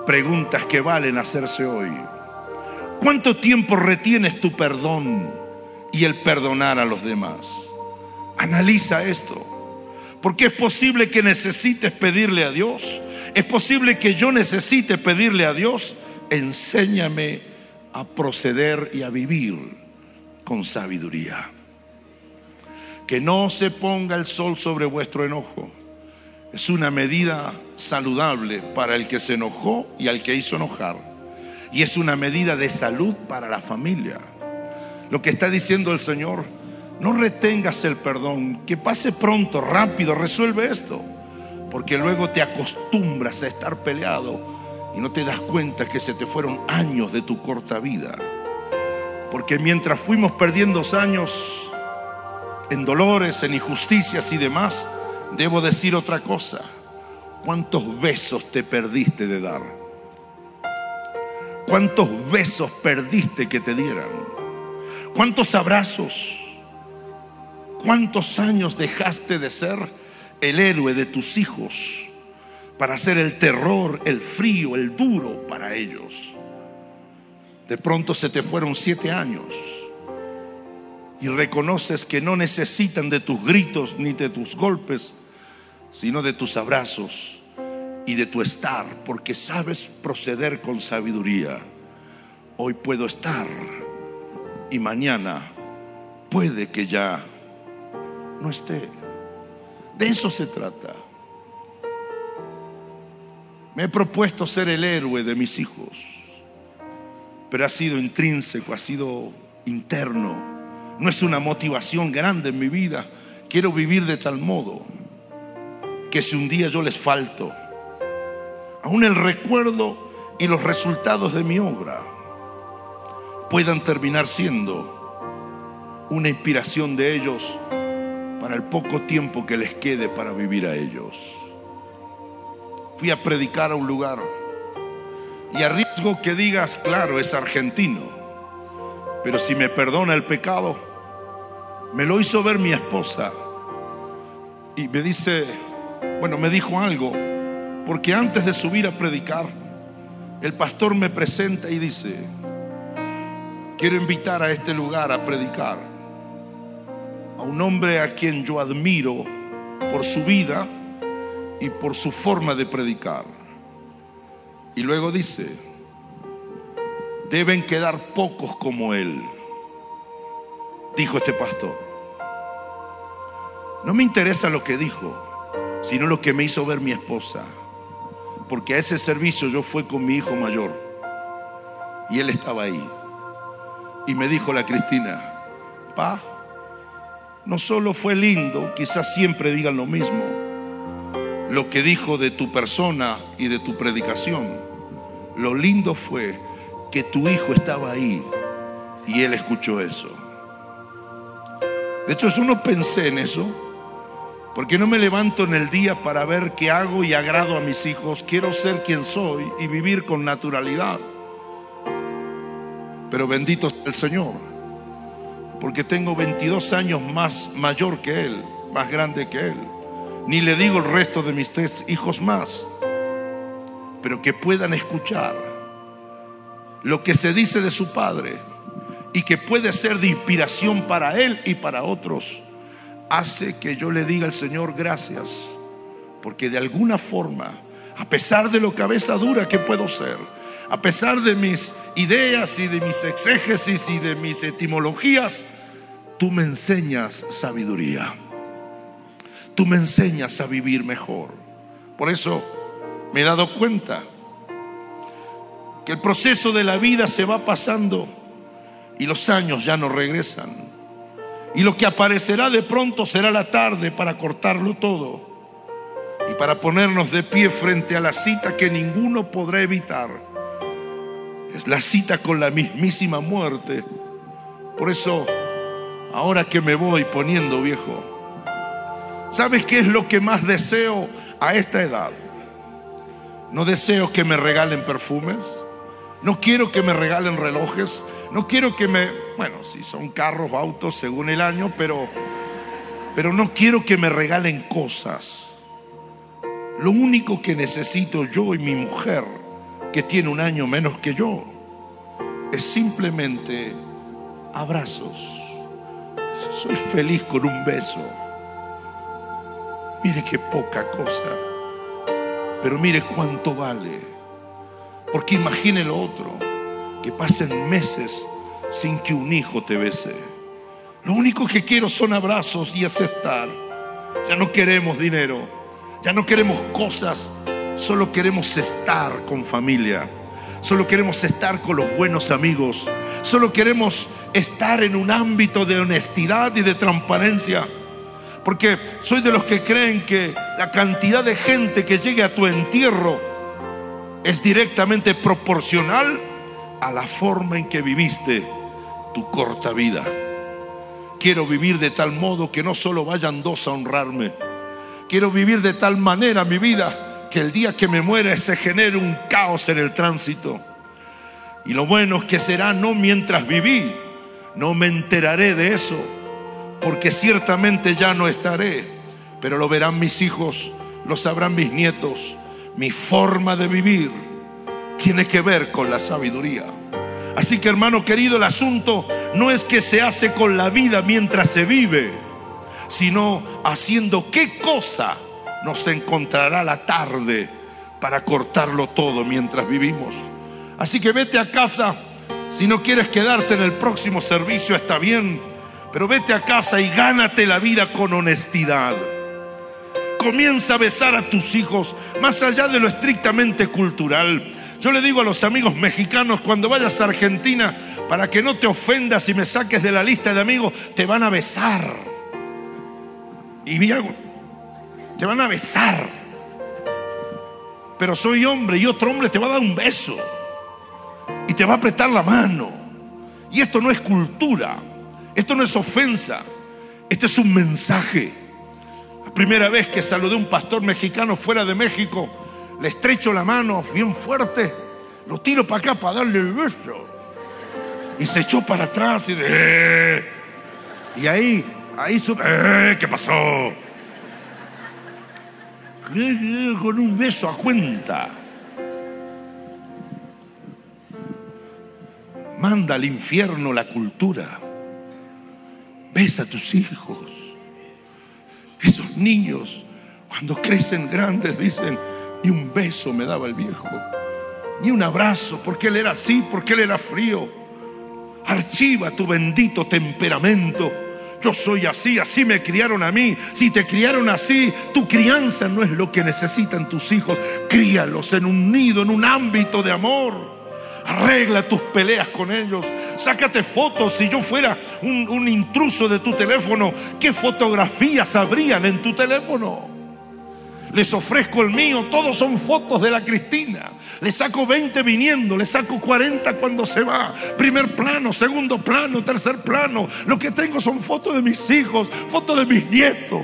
Preguntas que valen hacerse hoy. ¿Cuánto tiempo retienes tu perdón y el perdonar a los demás? Analiza esto. Porque es posible que necesites pedirle a Dios es posible que yo necesite pedirle a Dios, enséñame a proceder y a vivir con sabiduría. Que no se ponga el sol sobre vuestro enojo. Es una medida saludable para el que se enojó y al que hizo enojar. Y es una medida de salud para la familia. Lo que está diciendo el Señor, no retengas el perdón, que pase pronto, rápido, resuelve esto porque luego te acostumbras a estar peleado y no te das cuenta que se te fueron años de tu corta vida. Porque mientras fuimos perdiendo años en dolores, en injusticias y demás, debo decir otra cosa. ¿Cuántos besos te perdiste de dar? ¿Cuántos besos perdiste que te dieran? ¿Cuántos abrazos? ¿Cuántos años dejaste de ser? el héroe de tus hijos, para ser el terror, el frío, el duro para ellos. De pronto se te fueron siete años y reconoces que no necesitan de tus gritos ni de tus golpes, sino de tus abrazos y de tu estar, porque sabes proceder con sabiduría. Hoy puedo estar y mañana puede que ya no esté. De eso se trata. Me he propuesto ser el héroe de mis hijos, pero ha sido intrínseco, ha sido interno. No es una motivación grande en mi vida. Quiero vivir de tal modo que si un día yo les falto, aún el recuerdo y los resultados de mi obra puedan terminar siendo una inspiración de ellos para el poco tiempo que les quede para vivir a ellos. Fui a predicar a un lugar y arriesgo que digas, claro, es argentino, pero si me perdona el pecado, me lo hizo ver mi esposa y me dice, bueno, me dijo algo, porque antes de subir a predicar, el pastor me presenta y dice, quiero invitar a este lugar a predicar a un hombre a quien yo admiro por su vida y por su forma de predicar. Y luego dice, deben quedar pocos como él, dijo este pastor. No me interesa lo que dijo, sino lo que me hizo ver mi esposa. Porque a ese servicio yo fui con mi hijo mayor y él estaba ahí. Y me dijo la Cristina, pa, no solo fue lindo, quizás siempre digan lo mismo, lo que dijo de tu persona y de tu predicación. Lo lindo fue que tu hijo estaba ahí y él escuchó eso. De hecho, yo no pensé en eso, porque no me levanto en el día para ver qué hago y agrado a mis hijos. Quiero ser quien soy y vivir con naturalidad. Pero bendito sea el Señor, porque tengo 22 años más mayor que Él, más grande que Él. Ni le digo el resto de mis tres hijos más, pero que puedan escuchar lo que se dice de su Padre y que puede ser de inspiración para Él y para otros, hace que yo le diga al Señor gracias, porque de alguna forma, a pesar de lo cabeza dura que puedo ser, a pesar de mis ideas y de mis exégesis y de mis etimologías, tú me enseñas sabiduría. Tú me enseñas a vivir mejor. Por eso me he dado cuenta que el proceso de la vida se va pasando y los años ya no regresan. Y lo que aparecerá de pronto será la tarde para cortarlo todo y para ponernos de pie frente a la cita que ninguno podrá evitar es la cita con la mismísima muerte. Por eso, ahora que me voy poniendo viejo, ¿sabes qué es lo que más deseo a esta edad? No deseo que me regalen perfumes, no quiero que me regalen relojes, no quiero que me, bueno, si son carros, autos según el año, pero pero no quiero que me regalen cosas. Lo único que necesito yo y mi mujer que tiene un año menos que yo, es simplemente abrazos. Soy feliz con un beso. Mire qué poca cosa, pero mire cuánto vale. Porque imagine lo otro, que pasen meses sin que un hijo te bese. Lo único que quiero son abrazos y aceptar. Ya no queremos dinero, ya no queremos cosas Solo queremos estar con familia. Solo queremos estar con los buenos amigos. Solo queremos estar en un ámbito de honestidad y de transparencia. Porque soy de los que creen que la cantidad de gente que llegue a tu entierro es directamente proporcional a la forma en que viviste tu corta vida. Quiero vivir de tal modo que no solo vayan dos a honrarme. Quiero vivir de tal manera mi vida que el día que me muera se genere un caos en el tránsito. Y lo bueno es que será no mientras viví, no me enteraré de eso, porque ciertamente ya no estaré, pero lo verán mis hijos, lo sabrán mis nietos. Mi forma de vivir tiene que ver con la sabiduría. Así que hermano querido, el asunto no es que se hace con la vida mientras se vive, sino haciendo qué cosa nos encontrará la tarde para cortarlo todo mientras vivimos. Así que vete a casa. Si no quieres quedarte en el próximo servicio, está bien. Pero vete a casa y gánate la vida con honestidad. Comienza a besar a tus hijos más allá de lo estrictamente cultural. Yo le digo a los amigos mexicanos, cuando vayas a Argentina, para que no te ofendas y me saques de la lista de amigos, te van a besar. Y te van a besar. Pero soy hombre y otro hombre te va a dar un beso y te va a apretar la mano. Y esto no es cultura, esto no es ofensa, este es un mensaje. La primera vez que saludé a un pastor mexicano fuera de México, le estrecho la mano bien fuerte, lo tiro para acá para darle el beso. Y se echó para atrás y de... Eh". Y ahí, ahí, eh, ¿qué pasó? con un beso a cuenta. Manda al infierno la cultura. Besa a tus hijos. Esos niños, cuando crecen grandes, dicen, y un beso me daba el viejo. ni un abrazo, porque él era así, porque él era frío. Archiva tu bendito temperamento. Yo soy así, así me criaron a mí. Si te criaron así, tu crianza no es lo que necesitan tus hijos. Críalos en un nido, en un ámbito de amor. Arregla tus peleas con ellos. Sácate fotos. Si yo fuera un, un intruso de tu teléfono, ¿qué fotografías habrían en tu teléfono? Les ofrezco el mío, todos son fotos de la Cristina. Le saco 20 viniendo, le saco 40 cuando se va. Primer plano, segundo plano, tercer plano. Lo que tengo son fotos de mis hijos, fotos de mis nietos.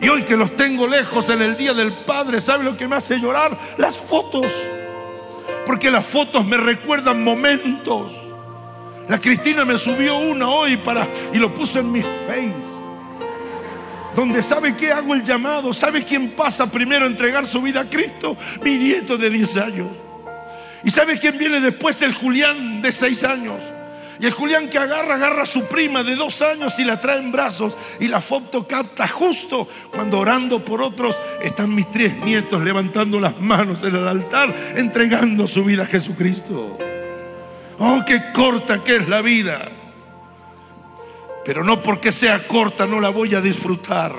Y hoy que los tengo lejos en el Día del Padre, ¿sabe lo que me hace llorar? Las fotos. Porque las fotos me recuerdan momentos. La Cristina me subió una hoy para y lo puso en mi face donde sabe que hago el llamado, sabe quién pasa primero a entregar su vida a Cristo, mi nieto de 10 años. Y sabe quién viene después, el Julián de 6 años. Y el Julián que agarra, agarra a su prima de dos años y la trae en brazos. Y la foto capta justo cuando orando por otros están mis tres nietos levantando las manos en el altar, entregando su vida a Jesucristo. Oh, qué corta que es la vida. Pero no porque sea corta no la voy a disfrutar.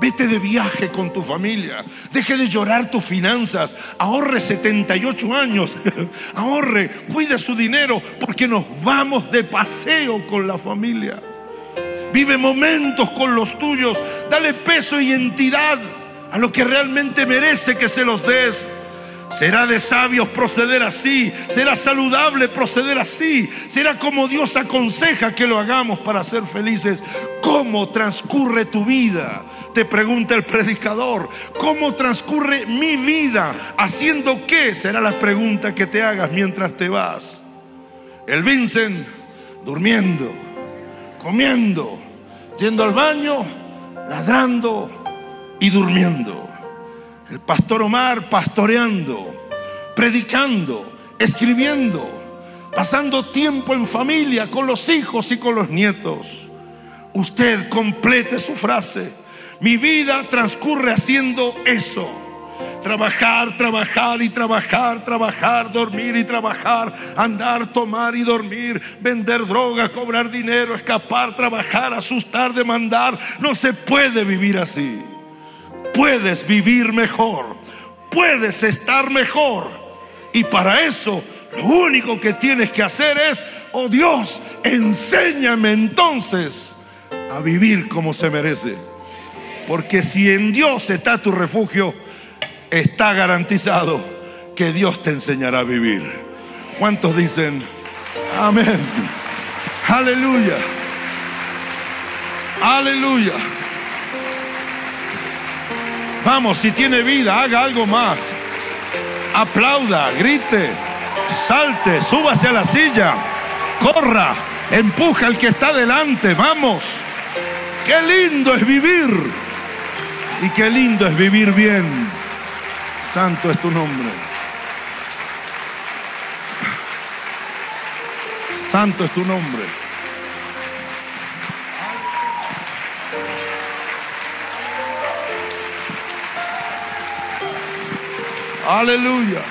Vete de viaje con tu familia. Deje de llorar tus finanzas. Ahorre 78 años. Ahorre, cuide su dinero porque nos vamos de paseo con la familia. Vive momentos con los tuyos. Dale peso y entidad a lo que realmente merece que se los des. Será de sabios proceder así, será saludable proceder así, será como Dios aconseja que lo hagamos para ser felices. ¿Cómo transcurre tu vida? Te pregunta el predicador, ¿cómo transcurre mi vida? ¿Haciendo qué? Será la pregunta que te hagas mientras te vas. El Vincent durmiendo, comiendo, yendo al baño, ladrando y durmiendo. El pastor Omar pastoreando, predicando, escribiendo, pasando tiempo en familia con los hijos y con los nietos. Usted complete su frase. Mi vida transcurre haciendo eso. Trabajar, trabajar y trabajar, trabajar, dormir y trabajar, andar, tomar y dormir, vender droga, cobrar dinero, escapar, trabajar, asustar, demandar. No se puede vivir así puedes vivir mejor, puedes estar mejor. Y para eso lo único que tienes que hacer es, oh Dios, enséñame entonces a vivir como se merece. Porque si en Dios está tu refugio, está garantizado que Dios te enseñará a vivir. ¿Cuántos dicen amén? Aleluya. Aleluya. Vamos, si tiene vida, haga algo más. Aplauda, grite, salte, súbase a la silla, corra, empuja al que está delante, vamos. Qué lindo es vivir. Y qué lindo es vivir bien. Santo es tu nombre. Santo es tu nombre. Aleluya.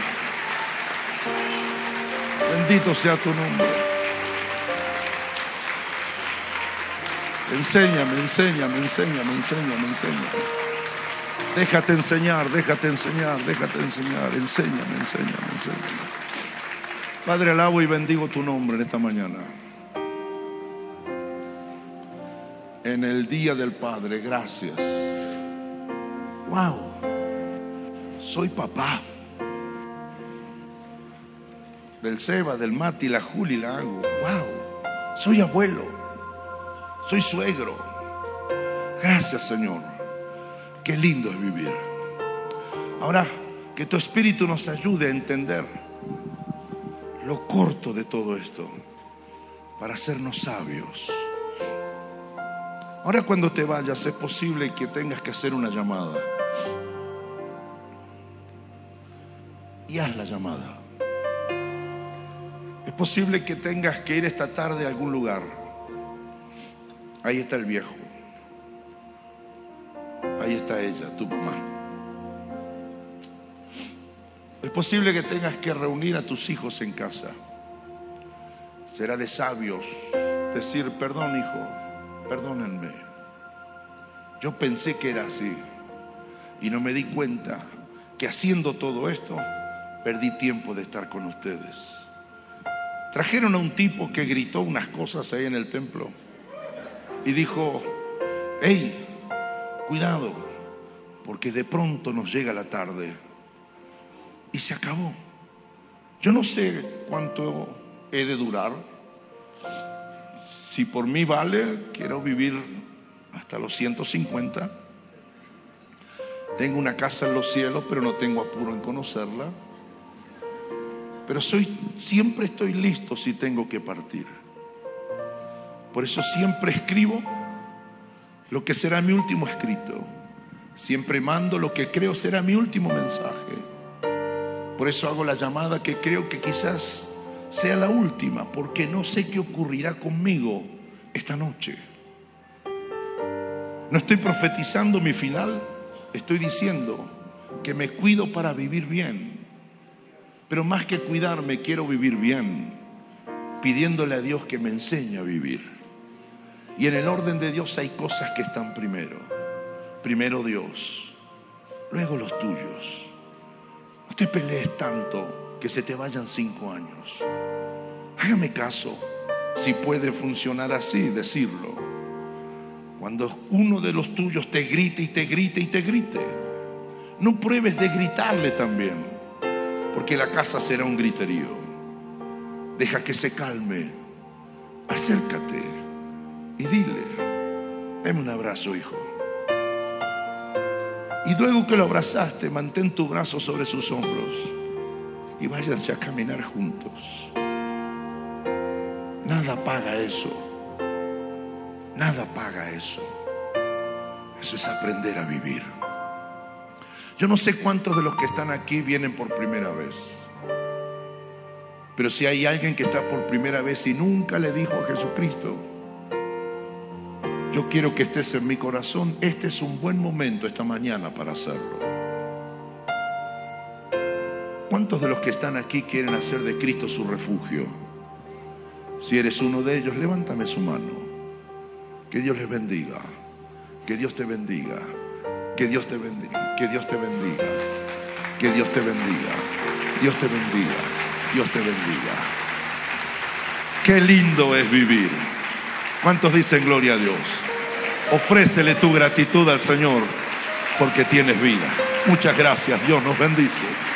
Bendito sea tu nombre. Enséñame, enséñame, enséñame, enséñame, enséñame. Déjate enseñar, déjate enseñar, déjate enseñar. Enséñame, enséñame, enséñame. Padre, alabo y bendigo tu nombre en esta mañana. En el día del Padre, gracias. Wow soy papá. Del Seba, del Mati, la Juli, la hago. Wow, soy abuelo. Soy suegro. Gracias, Señor. Qué lindo es vivir. Ahora, que tu espíritu nos ayude a entender lo corto de todo esto para hacernos sabios. Ahora cuando te vayas es posible que tengas que hacer una llamada. Y haz la llamada. Es posible que tengas que ir esta tarde a algún lugar. Ahí está el viejo. Ahí está ella, tu mamá. Es posible que tengas que reunir a tus hijos en casa. Será de sabios decir, perdón hijo, perdónenme. Yo pensé que era así y no me di cuenta que haciendo todo esto perdí tiempo de estar con ustedes. Trajeron a un tipo que gritó unas cosas ahí en el templo y dijo, hey, cuidado, porque de pronto nos llega la tarde y se acabó. Yo no sé cuánto he de durar. Si por mí vale, quiero vivir hasta los 150. Tengo una casa en los cielos, pero no tengo apuro en conocerla. Pero soy, siempre estoy listo si tengo que partir. Por eso siempre escribo lo que será mi último escrito. Siempre mando lo que creo será mi último mensaje. Por eso hago la llamada que creo que quizás sea la última, porque no sé qué ocurrirá conmigo esta noche. No estoy profetizando mi final, estoy diciendo que me cuido para vivir bien. Pero más que cuidarme, quiero vivir bien, pidiéndole a Dios que me enseñe a vivir. Y en el orden de Dios hay cosas que están primero. Primero Dios, luego los tuyos. No te pelees tanto que se te vayan cinco años. Hágame caso, si puede funcionar así, decirlo. Cuando uno de los tuyos te grite y te grite y te grite, no pruebes de gritarle también porque la casa será un griterío. Deja que se calme, acércate y dile, dame un abrazo, hijo. Y luego que lo abrazaste, mantén tu brazo sobre sus hombros y váyanse a caminar juntos. Nada paga eso. Nada paga eso. Eso es aprender a vivir. Yo no sé cuántos de los que están aquí vienen por primera vez. Pero si hay alguien que está por primera vez y nunca le dijo a Jesucristo, yo quiero que estés en mi corazón, este es un buen momento esta mañana para hacerlo. ¿Cuántos de los que están aquí quieren hacer de Cristo su refugio? Si eres uno de ellos, levántame su mano. Que Dios les bendiga. Que Dios te bendiga. Que Dios te bendiga, que Dios te bendiga, que Dios te bendiga, Dios te bendiga, Dios te bendiga. Qué lindo es vivir. ¿Cuántos dicen gloria a Dios? Ofrécele tu gratitud al Señor porque tienes vida. Muchas gracias, Dios nos bendice.